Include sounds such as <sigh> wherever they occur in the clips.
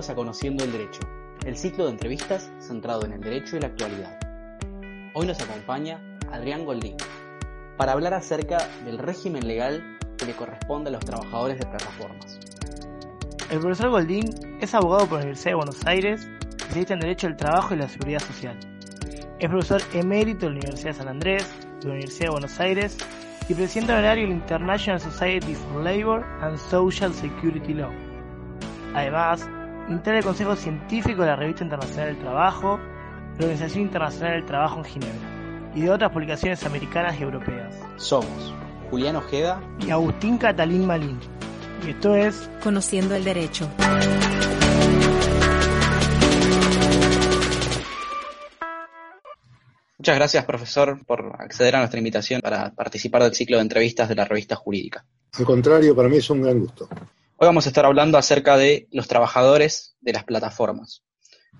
Bienvenidos a Conociendo el Derecho, el ciclo de entrevistas centrado en el derecho y la actualidad. Hoy nos acompaña Adrián Goldín para hablar acerca del régimen legal que le corresponde a los trabajadores de plataformas. El profesor Goldín es abogado por la Universidad de Buenos Aires, especialista en Derecho del Trabajo y la Seguridad Social. Es profesor emérito de la Universidad de San Andrés, de la Universidad de Buenos Aires y presidente honorario de la International Society for Labor and Social Security Law. Además, integra el Consejo Científico de la Revista Internacional del Trabajo, la Organización Internacional del Trabajo en Ginebra y de otras publicaciones americanas y europeas. Somos Julián Ojeda y Agustín Catalín Malín. Y esto es Conociendo el Derecho. Muchas gracias, profesor, por acceder a nuestra invitación para participar del ciclo de entrevistas de la revista jurídica. Al contrario, para mí es un gran gusto. Hoy vamos a estar hablando acerca de los trabajadores de las plataformas.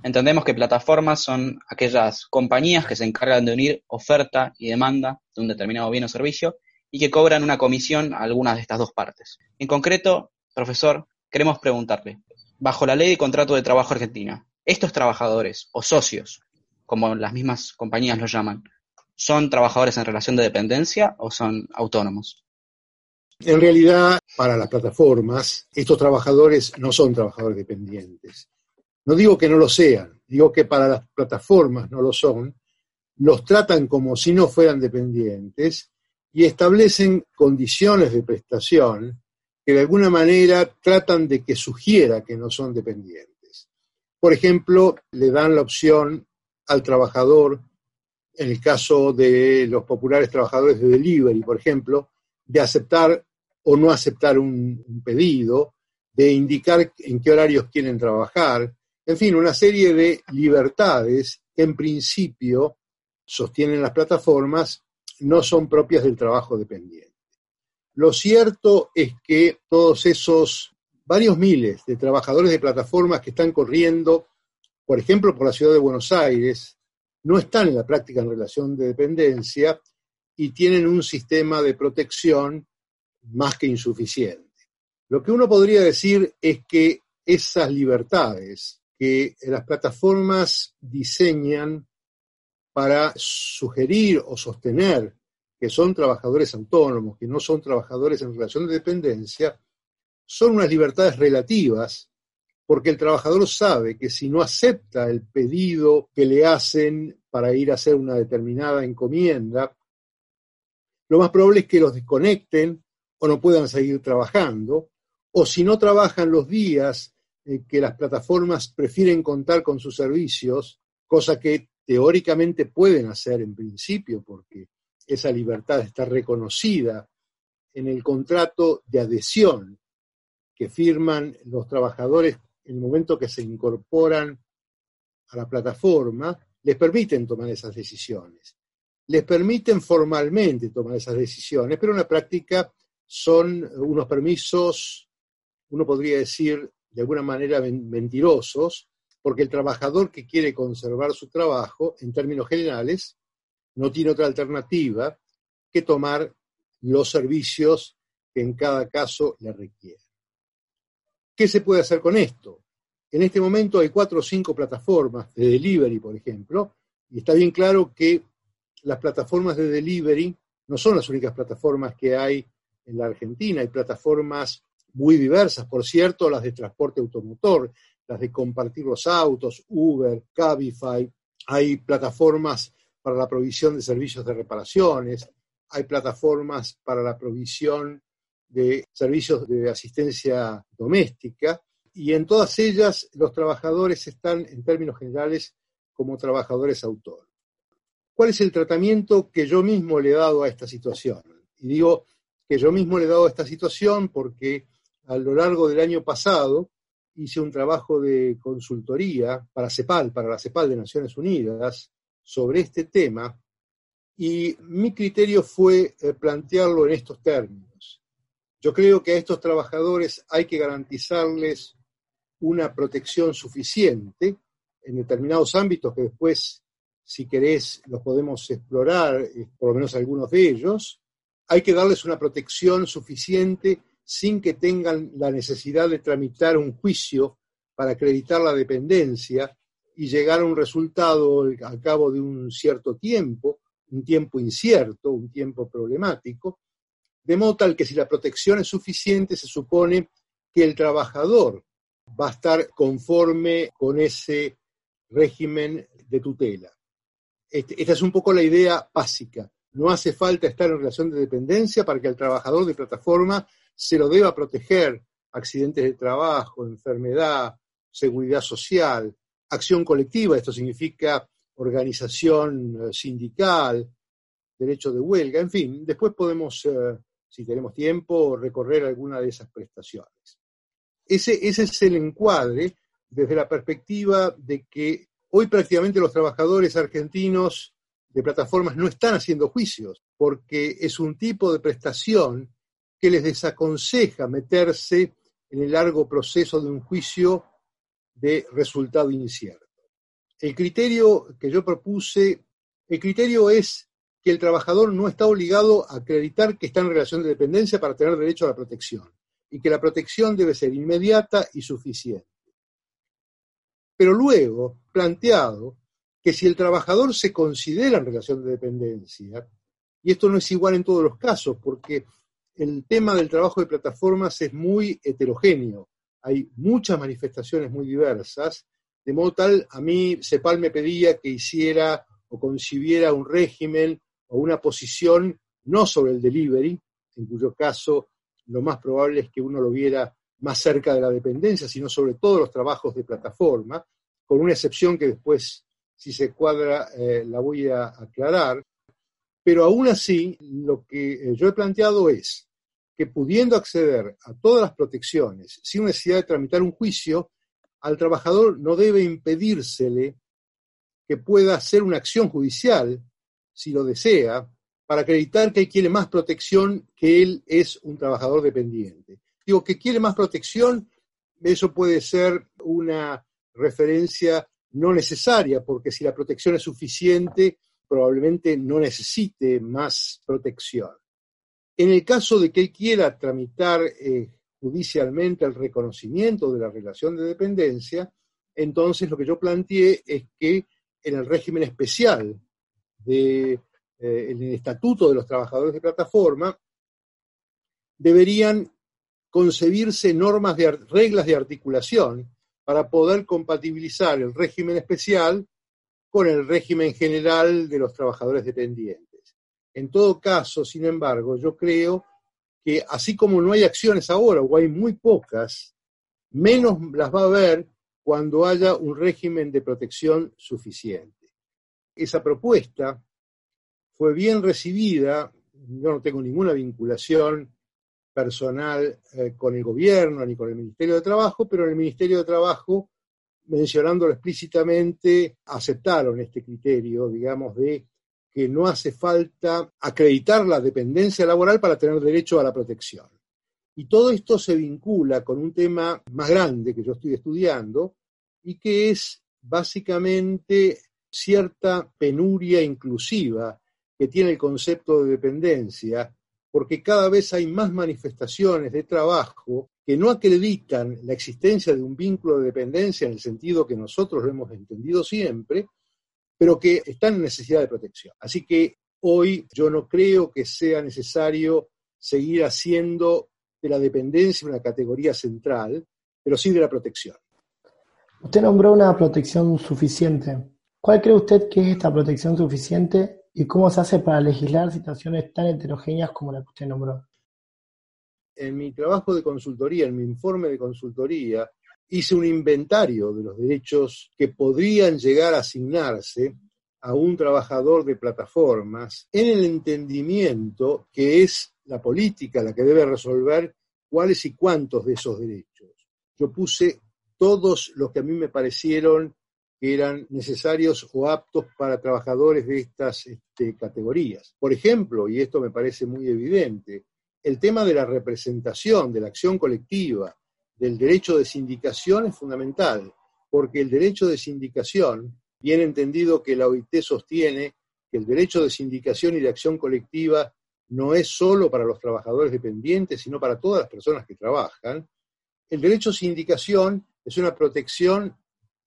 Entendemos que plataformas son aquellas compañías que se encargan de unir oferta y demanda de un determinado bien o servicio y que cobran una comisión a algunas de estas dos partes. En concreto, profesor, queremos preguntarle, bajo la ley de contrato de trabajo argentina, estos trabajadores o socios como las mismas compañías lo llaman, ¿son trabajadores en relación de dependencia o son autónomos? En realidad, para las plataformas, estos trabajadores no son trabajadores dependientes. No digo que no lo sean, digo que para las plataformas no lo son, los tratan como si no fueran dependientes y establecen condiciones de prestación que de alguna manera tratan de que sugiera que no son dependientes. Por ejemplo, le dan la opción al trabajador, en el caso de los populares trabajadores de delivery, por ejemplo, de aceptar o no aceptar un, pedido, de indicar en qué horarios quieren trabajar, en fin, una serie de libertades que en principio sostienen las plataformas no son propias del trabajo dependiente. Lo cierto es que todos esos varios miles de trabajadores de plataformas que están corriendo por ejemplo, por la ciudad de Buenos Aires, no están en la práctica en relación de dependencia y tienen un sistema de protección más que insuficiente. Lo que uno podría decir es que esas libertades que las plataformas diseñan para sugerir o sostener que son trabajadores autónomos, que no son trabajadores en relación de dependencia, son unas libertades relativas porque el trabajador sabe que si no acepta el pedido que le hacen para ir a hacer una determinada encomienda, lo más probable es que los desconecten o no puedan seguir trabajando, o si no trabajan los días eh, que las plataformas prefieren contar con sus servicios, cosa que teóricamente pueden hacer en principio, porque esa libertad está reconocida en el contrato de adhesión que firman los trabajadores en el momento que se incorporan a la plataforma, les permiten tomar esas decisiones. Les permiten formalmente tomar esas decisiones, pero en la práctica son unos permisos, uno podría decir de alguna manera mentirosos, porque el trabajador que quiere conservar su trabajo, en términos generales, no tiene otra alternativa que tomar los servicios que en cada caso le requieren. ¿Qué se puede hacer con esto? En este momento hay cuatro o cinco plataformas de delivery, por ejemplo, y está bien claro que las plataformas de delivery no son las únicas plataformas que hay en la Argentina, hay plataformas muy diversas, por cierto, las de transporte automotor, las de compartir los autos, Uber, Cabify, hay plataformas para la provisión de servicios de reparaciones, hay plataformas para la provisión de servicios de asistencia doméstica y en todas ellas los trabajadores están en términos generales como trabajadores autónomos. ¿Cuál es el tratamiento que yo mismo le he dado a esta situación? Y digo que yo mismo le he dado esta situación porque a lo largo del año pasado hice un trabajo de consultoría para CEPAL, para la CEPAL de Naciones Unidas, sobre este tema, y mi criterio fue eh, plantearlo en estos términos. Yo creo que a estos trabajadores hay que garantizarles una protección suficiente en determinados ámbitos que después, si querés, los podemos explorar, eh, por lo menos algunos de ellos. Hay que darles una protección suficiente sin que tengan la necesidad de tramitar un juicio para acreditar la dependencia y llegar a un resultado al cabo de un cierto tiempo, un tiempo incierto, un tiempo problemático, de modo tal que si la protección es suficiente, se supone que el trabajador va a estar conforme con ese régimen de tutela. Este, esta es un poco la idea básica. No hace falta estar en relación de dependencia para que el trabajador de plataforma se lo deba proteger accidentes de trabajo, enfermedad, seguridad social, acción colectiva, esto significa organización eh, sindical, derecho de huelga, en fin, después podemos, eh, si tenemos tiempo, recorrer alguna de esas prestaciones. Ese, ese es el encuadre desde la perspectiva de que hoy prácticamente los trabajadores argentinos de plataformas no están haciendo juicios, porque es un tipo de prestación que les desaconseja meterse en el largo proceso de un juicio de resultado incierto. El criterio que yo propuse, el criterio es que el trabajador no está obligado a acreditar que está en relación de dependencia para tener derecho a la protección y que la protección debe ser inmediata y suficiente. Pero luego, planteado que si el trabajador se considera en relación de dependencia, y esto no es igual en todos los casos, porque el tema del trabajo de plataformas es muy heterogéneo. Hay muchas manifestaciones muy diversas, de modo tal, a mí CEPAL me pedía que hiciera o concibiera un régimen o una posición no sobre el delivery, en cuyo caso lo más probable es que uno lo viera más cerca de la dependencia, sino sobre todos los trabajos de plataforma, con una excepción que después, si se cuadra, eh, la voy a aclarar. Pero aún así, lo que eh, yo he planteado es que pudiendo acceder a todas las protecciones sin necesidad de tramitar un juicio, al trabajador no debe impedírsele que pueda hacer una acción judicial, si lo desea, para acreditar que quiere más protección que él es un trabajador dependiente. Digo, que quiere más protección, eso puede ser una referencia no necesaria, porque si la protección es suficiente, probablemente no necesite más protección. En el caso de que él quiera tramitar eh, judicialmente el reconocimiento de la relación de dependencia, entonces lo que yo planteé es que en el régimen especial de, eh, Estatuto de los Trabajadores de Plataforma deberían concebirse normas de reglas de articulación para poder compatibilizar el régimen especial con el régimen general de los trabajadores dependientes. En todo caso, sin embargo, yo creo que así como no hay acciones ahora, o hay muy pocas, menos las va a haber cuando haya un régimen de protección suficiente. Esa propuesta fue bien recibida, yo no tengo ninguna vinculación personal eh, con el gobierno ni con el Ministerio de Trabajo, pero en el Ministerio de Trabajo, mencionándolo explícitamente, aceptaron este criterio, digamos, de que no hace falta acreditar la dependencia laboral para tener derecho a la protección. Y todo esto se vincula con un tema más grande que yo estoy estudiando y que es básicamente cierta penuria inclusiva que tiene el concepto de dependencia, porque cada vez hay más manifestaciones de trabajo que no acreditan la existencia de un vínculo de dependencia en el sentido que nosotros lo hemos entendido siempre, pero que están en necesidad de protección. Así que hoy yo no creo que sea necesario seguir haciendo de la dependencia una categoría central, pero sí de la protección. Usted nombró una protección suficiente. ¿Cuál cree usted que es esta protección suficiente y cómo se hace para legislar situaciones tan heterogéneas como la que usted nombró? En mi trabajo de consultoría, en mi informe de consultoría, hice un inventario de los derechos que podrían llegar a asignarse a un trabajador de plataformas en el entendimiento que es la política la que debe resolver cuáles y cuántos de esos derechos. Yo puse todos los que a mí me parecieron que eran necesarios o aptos para trabajadores de estas este, categorías. Por ejemplo, y esto me parece muy evidente, el tema de la representación, de la acción colectiva, del derecho de sindicación es fundamental, porque el derecho de sindicación, bien entendido que la OIT sostiene que el derecho de sindicación y de acción colectiva no es solo para los trabajadores dependientes, sino para todas las personas que trabajan, el derecho de sindicación es una protección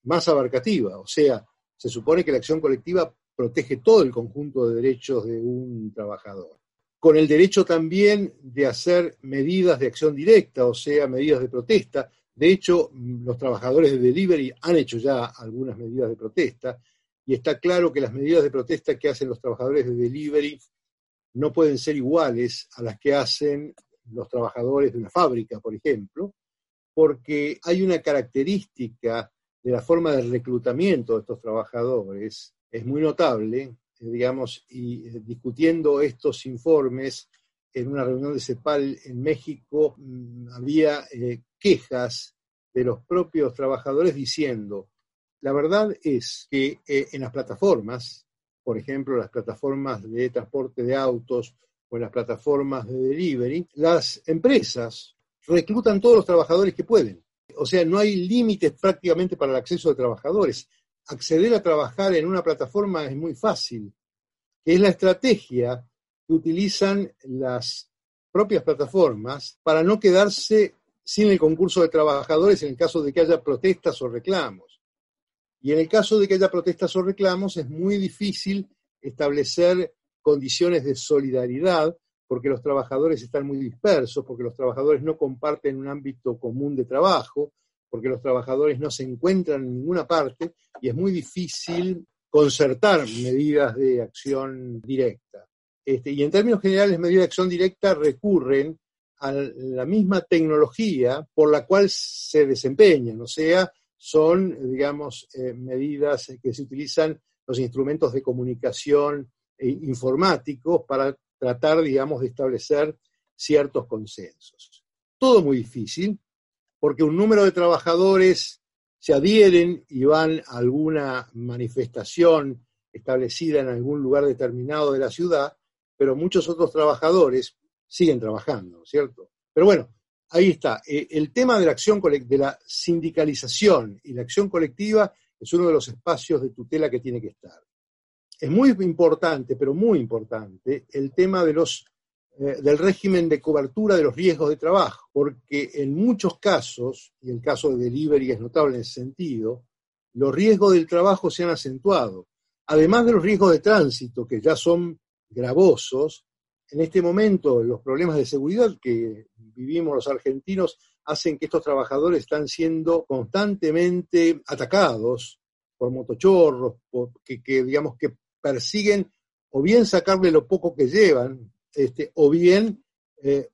más abarcativa, o sea, se supone que la acción colectiva protege todo el conjunto de derechos de un trabajador. Con el derecho también de hacer medidas de acción directa, o sea, medidas de protesta. De hecho, los trabajadores de delivery han hecho ya algunas medidas de protesta y está claro que las medidas de protesta que hacen los trabajadores de delivery no pueden ser iguales a las que hacen los trabajadores de una fábrica, por ejemplo, porque hay una característica de la forma de reclutamiento de estos trabajadores, es muy notable, eh, digamos, y eh, discutiendo estos informes en una reunión de CEPAL en México, mm, había eh, quejas de los propios trabajadores diciendo, la verdad es que en las plataformas, por ejemplo, las plataformas de transporte de autos o las plataformas de delivery, las empresas reclutan todos los trabajadores que pueden. O sea, no hay límites prácticamente para el acceso de trabajadores. Acceder a trabajar en una plataforma es muy fácil, que es la estrategia que utilizan las propias plataformas para no quedarse sin el concurso de trabajadores en el caso de que haya protestas o reclamos. Y en el caso de que haya protestas o reclamos, es muy difícil establecer condiciones de solidaridad porque los trabajadores están muy dispersos, porque los trabajadores no comparten un ámbito común de trabajo, porque los trabajadores no se encuentran en ninguna parte y es muy difícil concertar medidas de acción directa. Este, y en términos generales, medidas de acción directa recurren a la misma tecnología por la cual se desempeñan, o sea, son, digamos, eh, medidas que se utilizan los instrumentos de comunicación eh, informáticos para tratar, digamos, de establecer ciertos consensos. Todo muy difícil, porque un número de trabajadores se adhieren y van a alguna manifestación establecida en algún lugar determinado de la ciudad, pero muchos otros trabajadores siguen trabajando, ¿cierto? Pero bueno, ahí está. Eh, el tema de la acción de la sindicalización y la acción colectiva es uno de los espacios de tutela que tiene que estar. Es muy importante, pero muy importante, el tema de los, eh, del régimen de cobertura de los riesgos de trabajo, porque en muchos casos, y el caso de delivery es notable en ese sentido, los riesgos del trabajo se han acentuado. Además de los riesgos de tránsito, que ya son gravosos, en este momento los problemas de seguridad que vivimos los argentinos hacen que estos trabajadores están siendo constantemente atacados por motochorros, que, digamos que persiguen o bien sacarle lo poco que llevan, este, o bien eh,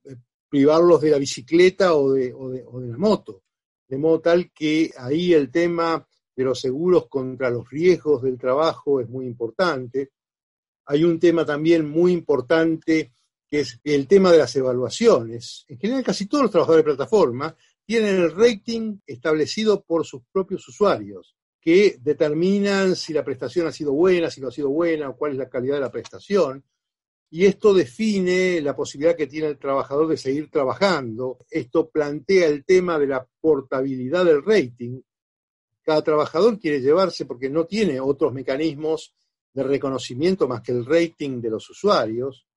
privarlos de la bicicleta o de, o, de, o de la moto. De modo tal que ahí el tema de los seguros contra los riesgos del trabajo es muy importante. Hay un tema también muy importante que es el tema de las evaluaciones. En general, casi todos los trabajadores de plataforma tienen el rating establecido por sus propios usuarios, que determinan si la prestación ha sido buena, si no ha sido buena, o cuál es la calidad de la prestación. Y esto define la posibilidad que tiene el trabajador de seguir trabajando. Esto plantea el tema de la portabilidad del rating. Cada trabajador quiere llevarse porque no tiene otros mecanismos de reconocimiento más que el rating de los usuarios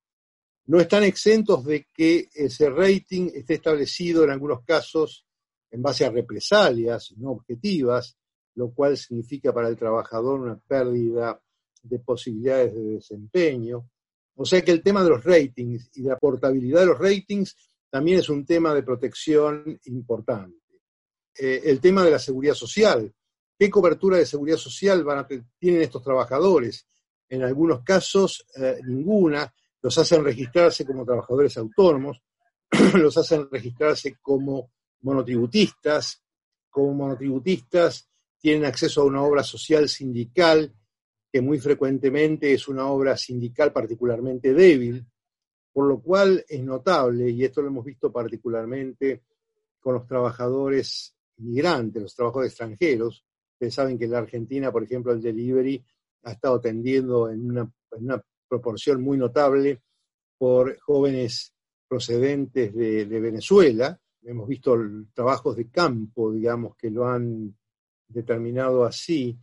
no están exentos de que ese rating esté establecido en algunos casos en base a represalias no objetivas, lo cual significa para el trabajador una pérdida de posibilidades de desempeño. O sea que el tema de los ratings y de la portabilidad de los ratings también es un tema de protección importante. Eh, el tema de la seguridad social. ¿Qué cobertura de seguridad social tienen estos trabajadores? En algunos casos, eh, ninguna los hacen registrarse como trabajadores autónomos, <clears throat> los hacen registrarse como monotributistas, como monotributistas tienen acceso a una obra social sindical, que muy frecuentemente es una obra sindical particularmente débil, por lo cual es notable, y esto lo hemos visto particularmente con los trabajadores migrantes, los trabajadores extranjeros. Ustedes saben que en la Argentina, por ejemplo, el delivery ha estado tendiendo en una, proporción muy notable por jóvenes procedentes de, Venezuela. Hemos visto trabajos de campo, digamos, que lo han determinado así,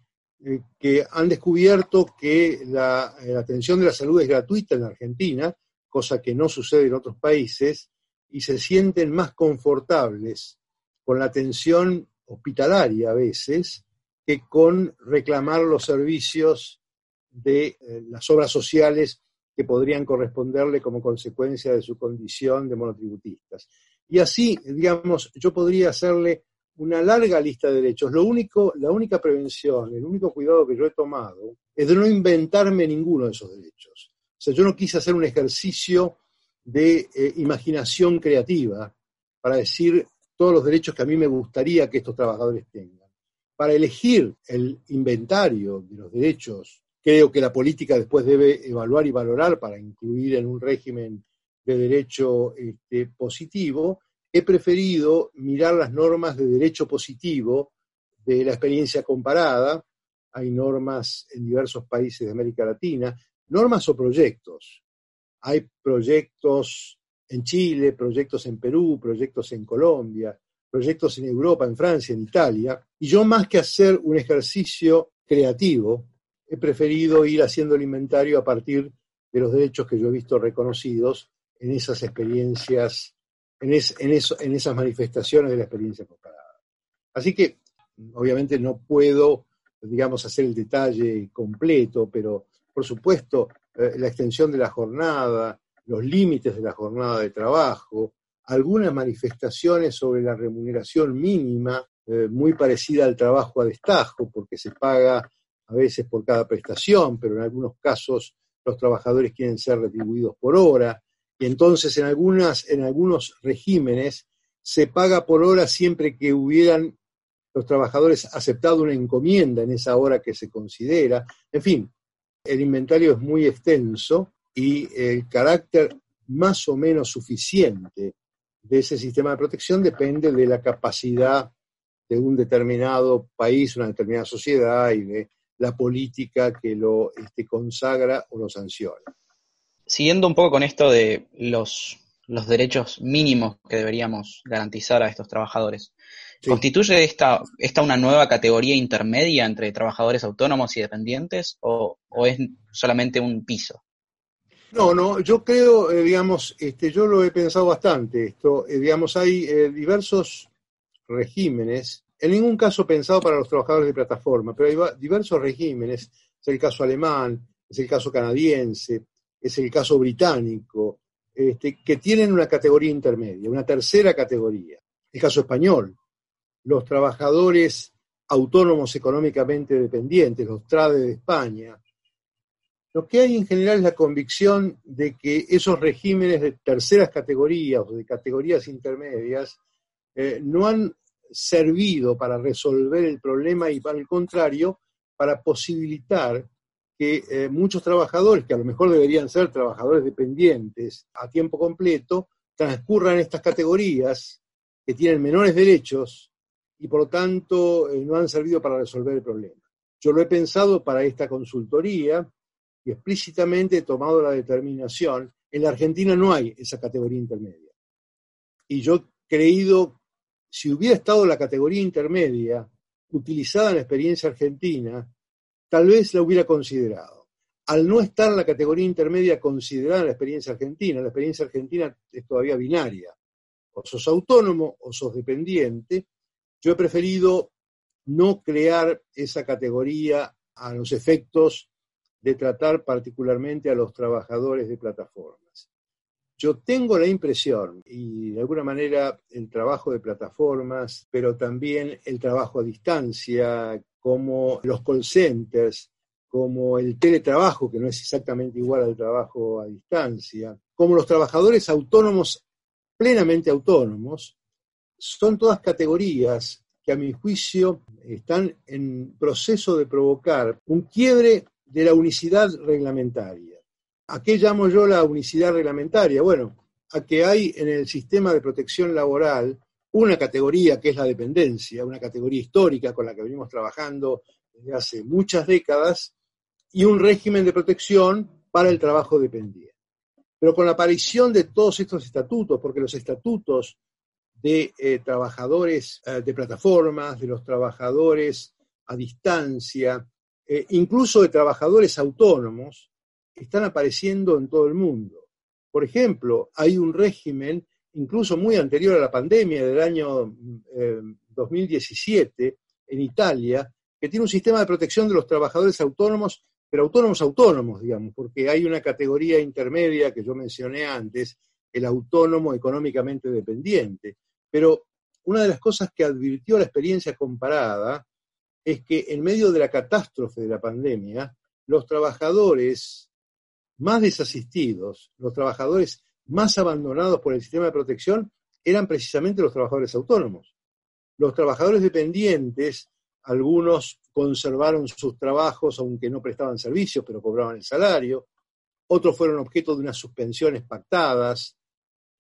eh, que han descubierto que la, atención de la salud es gratuita en Argentina, cosa que no sucede en otros países, y se sienten más confortables con la atención hospitalaria a veces que con reclamar los servicios de eh, las obras sociales que podrían corresponderle como consecuencia de su condición de monotributistas. Y así, digamos, yo podría hacerle una larga lista de derechos. Lo único, la única prevención, el único cuidado que yo he tomado es de no inventarme ninguno de esos derechos. O sea, yo no quise hacer un ejercicio de eh, imaginación creativa para decir todos los derechos que a mí me gustaría que estos trabajadores tengan. Para elegir el inventario de los derechos, creo que la política después debe evaluar y valorar para incluir en un régimen de derecho este, positivo, he preferido mirar las normas de derecho positivo de la experiencia comparada. Hay normas en diversos países de América Latina, normas o proyectos. Hay proyectos en Chile, proyectos en Perú, proyectos en Colombia, proyectos en Europa, en Francia, en Italia. Y yo más que hacer un ejercicio creativo, he preferido ir haciendo el inventario a partir de los derechos que yo he visto reconocidos en esas experiencias, en, en esas manifestaciones de la experiencia comparada. Así que, obviamente, no puedo, digamos, hacer el detalle completo, pero, por supuesto, eh, la extensión de la jornada, los límites de la jornada de trabajo, algunas manifestaciones sobre la remuneración mínima, eh, muy parecida al trabajo a destajo, porque se paga a veces por cada prestación, pero en algunos casos los trabajadores quieren ser retribuidos por hora, y entonces en, algunas, en algunos regímenes se paga por hora siempre que hubieran los trabajadores aceptado una encomienda en esa hora que se considera. En fin, el inventario es muy extenso y el carácter más o menos suficiente de ese sistema de protección depende de la capacidad de un determinado país, una determinada sociedad y de la política que lo este, consagra o lo sanciona. Siguiendo un poco con esto de los, los derechos mínimos que deberíamos garantizar a estos trabajadores, ¿Constituye esta, esta una nueva categoría intermedia entre trabajadores autónomos y dependientes o, es solamente un piso? No, no, yo creo, eh, digamos, este, yo lo he pensado bastante esto, eh, digamos, hay eh, diversos regímenes, en ningún caso pensado para los trabajadores de plataforma, pero hay diversos regímenes, es el caso alemán, es el caso canadiense, es el caso británico, este, que tienen una categoría intermedia, una tercera categoría. El caso español, los trabajadores autónomos económicamente dependientes, los TRADE de España. Lo que hay en general es la convicción de que esos regímenes de terceras categorías o de categorías intermedias eh, no han servido para resolver el problema y, para el contrario, para posibilitar que eh, muchos trabajadores, que a lo mejor deberían ser trabajadores dependientes a tiempo completo, transcurran estas categorías que tienen menores derechos y por lo tanto eh, no han servido para resolver el problema. Yo lo he pensado para esta consultoría y explícitamente he tomado la determinación. En la Argentina no hay esa categoría intermedia. Y yo he creído, si hubiera estado la categoría intermedia utilizada en la experiencia argentina, tal vez la hubiera considerado. Al no estar la categoría intermedia considerada en la experiencia argentina, la experiencia argentina es todavía binaria. O sos autónomo o sos dependiente, yo he preferido no crear esa categoría a los efectos de tratar particularmente a los trabajadores de plataformas. Yo tengo la impresión, y de alguna manera el trabajo de plataformas, pero también el trabajo a distancia, como los call centers, como el teletrabajo, que no es exactamente igual al trabajo a distancia, como los trabajadores autónomos, plenamente autónomos, son todas categorías que a mi juicio están en proceso de provocar un quiebre de la unicidad reglamentaria. ¿A qué llamo yo la unicidad reglamentaria? Bueno, a que hay en el sistema de protección laboral una categoría que es la dependencia, una categoría histórica con la que venimos trabajando desde hace muchas décadas, y un régimen de protección para el trabajo dependiente. Pero con la aparición de todos estos estatutos, porque los estatutos de eh, trabajadores eh, de plataformas, de los trabajadores a distancia, eh, incluso de trabajadores autónomos, están apareciendo en todo el mundo. Por ejemplo, hay un régimen, incluso muy anterior a la pandemia del año 2017 en Italia, que tiene un sistema de protección de los trabajadores autónomos, pero autónomos autónomos, digamos, porque hay una categoría intermedia que yo mencioné antes, el autónomo económicamente dependiente. Pero una de las cosas que advirtió la experiencia comparada es que en medio de la catástrofe de la pandemia, los trabajadores más desasistidos, los trabajadores más abandonados por el sistema de protección, eran precisamente los trabajadores autónomos. Los trabajadores dependientes, algunos conservaron sus trabajos aunque no prestaban servicios, pero cobraban el salario, otros fueron objeto de unas suspensiones pactadas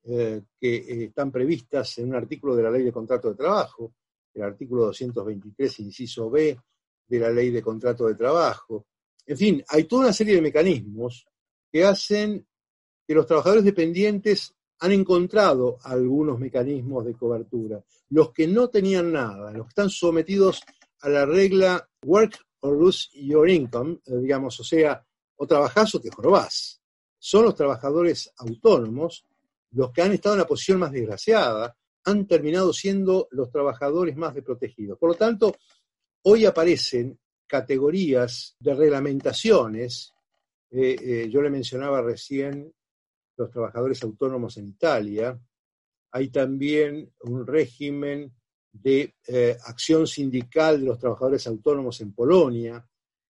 eh, que eh, están previstas en un artículo de la Ley de Contrato de Trabajo, el artículo 223, inciso B de la Ley de Contrato de Trabajo. En fin, hay toda una serie de mecanismos que hacen que los trabajadores dependientes han encontrado algunos mecanismos de cobertura. Los que no tenían nada, los que están sometidos a la regla work or lose your income, eh, digamos, o sea, o trabajás o te jorobás. Son los trabajadores autónomos los que han estado en la posición más desgraciada, han terminado siendo los trabajadores más desprotegidos. Por lo tanto, hoy aparecen categorías de reglamentaciones. Eh, eh, yo le mencionaba recién los trabajadores autónomos en Italia. Hay también un régimen de eh, acción sindical de los trabajadores autónomos en Polonia.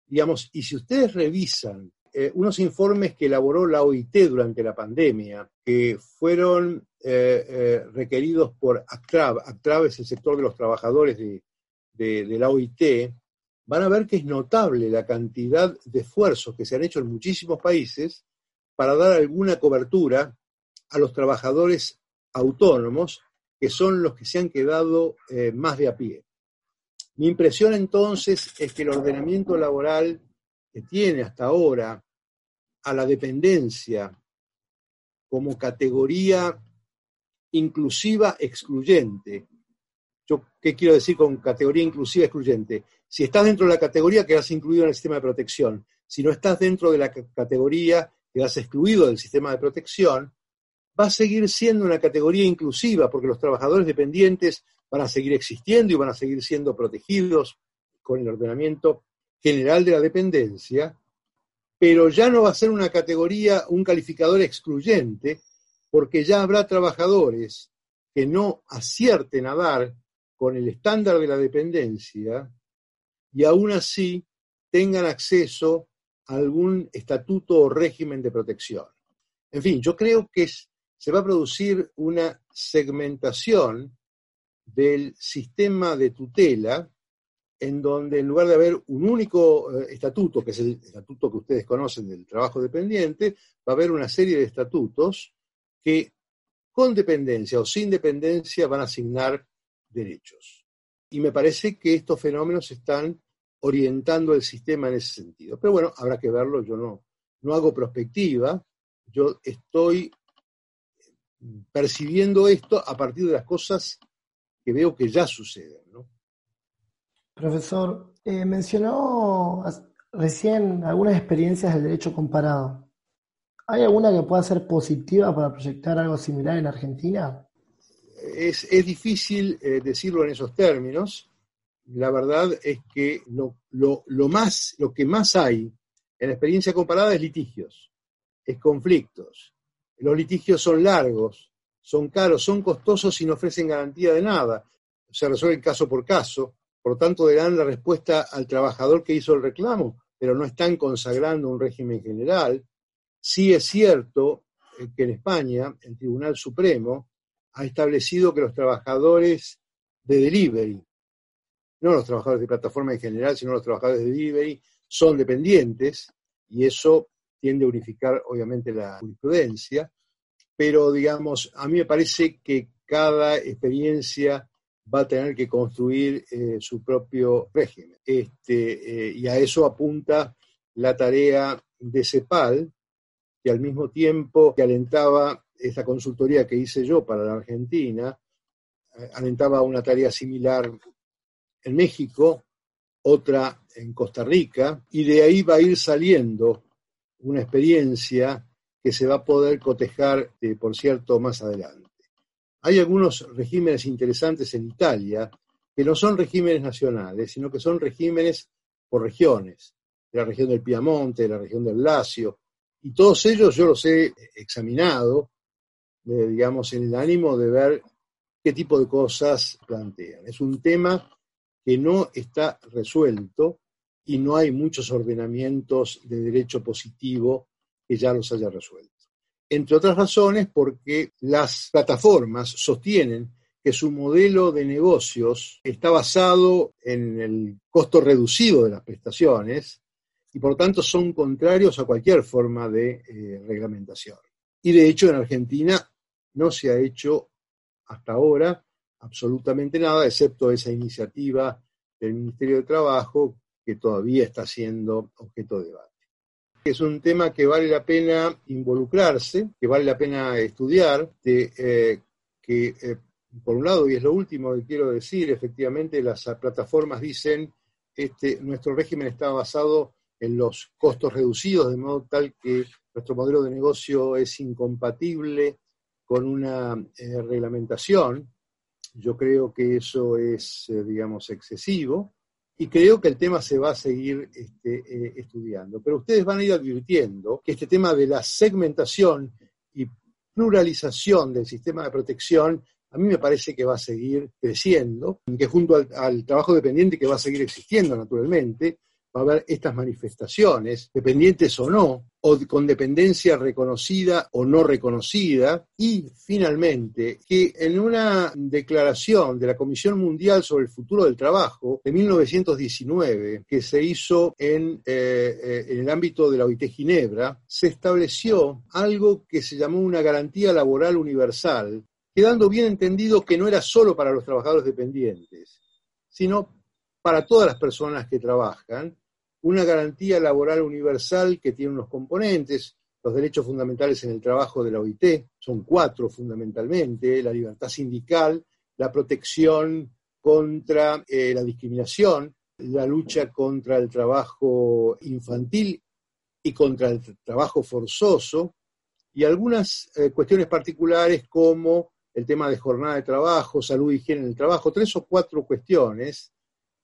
Digamos, y si ustedes revisan unos informes que elaboró la OIT durante la pandemia, que fueron requeridos por ACTRAV, ACTRAV es el sector de los trabajadores de, de la OIT, van a ver que es notable la cantidad de esfuerzos que se han hecho en muchísimos países para dar alguna cobertura a los trabajadores autónomos, que son los que se han quedado eh, más de a pie. Mi impresión entonces es que el ordenamiento laboral que tiene hasta ahora a la dependencia como categoría inclusiva excluyente. Yo, ¿Qué quiero decir con categoría inclusiva excluyente? Si estás dentro de la categoría, quedas incluido en el sistema de protección. Si no estás dentro de la categoría, quedas excluido del sistema de protección. Va a seguir siendo una categoría inclusiva porque los trabajadores dependientes van a seguir existiendo y van a seguir siendo protegidos con el ordenamiento general de la dependencia, pero ya no va a ser una categoría, un calificador excluyente, porque ya habrá trabajadores que no acierten a dar con el estándar de la dependencia y aún así tengan acceso algún estatuto o régimen de protección. En fin, yo creo que se va a producir una segmentación del sistema de tutela en donde en lugar de haber un único eh, estatuto, que es el estatuto que ustedes conocen del trabajo dependiente, va a haber una serie de estatutos que con dependencia o sin dependencia van a asignar derechos. Y me parece que estos fenómenos están orientando el sistema en ese sentido. Pero bueno, habrá que verlo, yo no, no hago prospectiva, yo estoy percibiendo esto a partir de las cosas que veo que ya suceden. Profesor, eh, mencionó recién algunas experiencias del derecho comparado. ¿Hay alguna que pueda ser positiva para proyectar algo similar en Argentina? Es, difícil eh, decirlo en esos términos la verdad es que lo, más, lo que más hay en la experiencia comparada es litigios, es conflictos. Los litigios son largos, son caros, son costosos y no ofrecen garantía de nada. Se resuelven caso por caso, por lo tanto dan la respuesta al trabajador que hizo el reclamo, pero no están consagrando un régimen general. Sí es cierto eh, que en España el Tribunal Supremo ha establecido que los trabajadores de delivery, no los trabajadores de plataforma en general, sino los trabajadores de delivery, son dependientes y eso tiende a unificar obviamente la jurisprudencia, pero digamos, a mí me parece que cada experiencia va a tener que construir eh, su propio régimen. Este, eh, y a eso apunta la tarea de CEPAL, que al mismo tiempo que alentaba esta consultoría que hice yo para la Argentina, eh, alentaba una tarea similar en México, otra en Costa Rica, y de ahí va a ir saliendo una experiencia que se va a poder cotejar, eh, por cierto, más adelante. Hay algunos regímenes interesantes en Italia. que no son regímenes nacionales, sino que son regímenes por regiones, de la región del Piamonte, de la región del Lacio, y todos ellos yo los he examinado, eh, digamos, en el ánimo de ver qué tipo de cosas plantean. Es un tema que no está resuelto y no hay muchos ordenamientos de derecho positivo que ya los haya resuelto. Entre otras razones porque las plataformas sostienen que su modelo de negocios está basado en el costo reducido de las prestaciones y por tanto son contrarios a cualquier forma de eh, reglamentación. Y de hecho en Argentina no se ha hecho hasta ahora absolutamente nada, excepto esa iniciativa del Ministerio de Trabajo que todavía está siendo objeto de debate. Es un tema que vale la pena involucrarse, que vale la pena estudiar, eh, que eh, por un lado, y es lo último que quiero decir, efectivamente las plataformas dicen, este, nuestro régimen está basado en los costos reducidos, de modo tal que nuestro modelo de negocio es incompatible con una eh, reglamentación. Yo creo que eso es, eh, digamos, excesivo y creo que el tema se va a seguir este, eh, estudiando. Pero ustedes van a ir advirtiendo que este tema de la segmentación y pluralización del sistema de protección a mí me parece que va a seguir creciendo, que junto al, trabajo dependiente que va a seguir existiendo naturalmente, va a haber estas manifestaciones, dependientes o no, o con dependencia reconocida o no reconocida, y finalmente que en una declaración de la Comisión Mundial sobre el Futuro del Trabajo de 1919, que se hizo en, eh, eh, en el ámbito de la OIT Ginebra, se estableció algo que se llamó una garantía laboral universal, quedando bien entendido que no era solo para los trabajadores dependientes, sino para todas las personas que trabajan, una garantía laboral universal que tiene unos componentes, los derechos fundamentales en el trabajo de la OIT, son cuatro fundamentalmente, la libertad sindical, la protección contra eh, la discriminación, la lucha contra el trabajo infantil y contra el trabajo forzoso, y algunas eh, cuestiones particulares como el tema de jornada de trabajo, salud y higiene en el trabajo, tres o cuatro cuestiones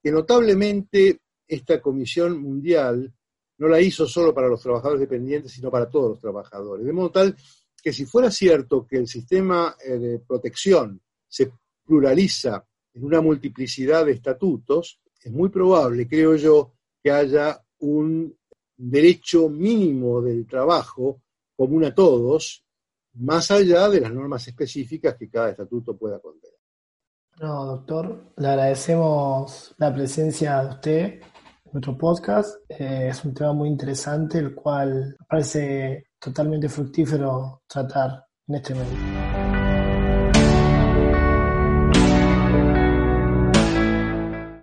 que notablemente esta Comisión Mundial no la hizo solo para los trabajadores dependientes, sino para todos los trabajadores. De modo tal que si fuera cierto que el sistema eh, de protección se pluraliza en una multiplicidad de estatutos, es muy probable, creo yo, que haya un derecho mínimo del trabajo común a todos más allá de las normas específicas que cada estatuto pueda contener. No, doctor, le agradecemos la presencia de usted nuestro podcast. Eh, es un tema muy interesante, el cual parece totalmente fructífero tratar en este medio.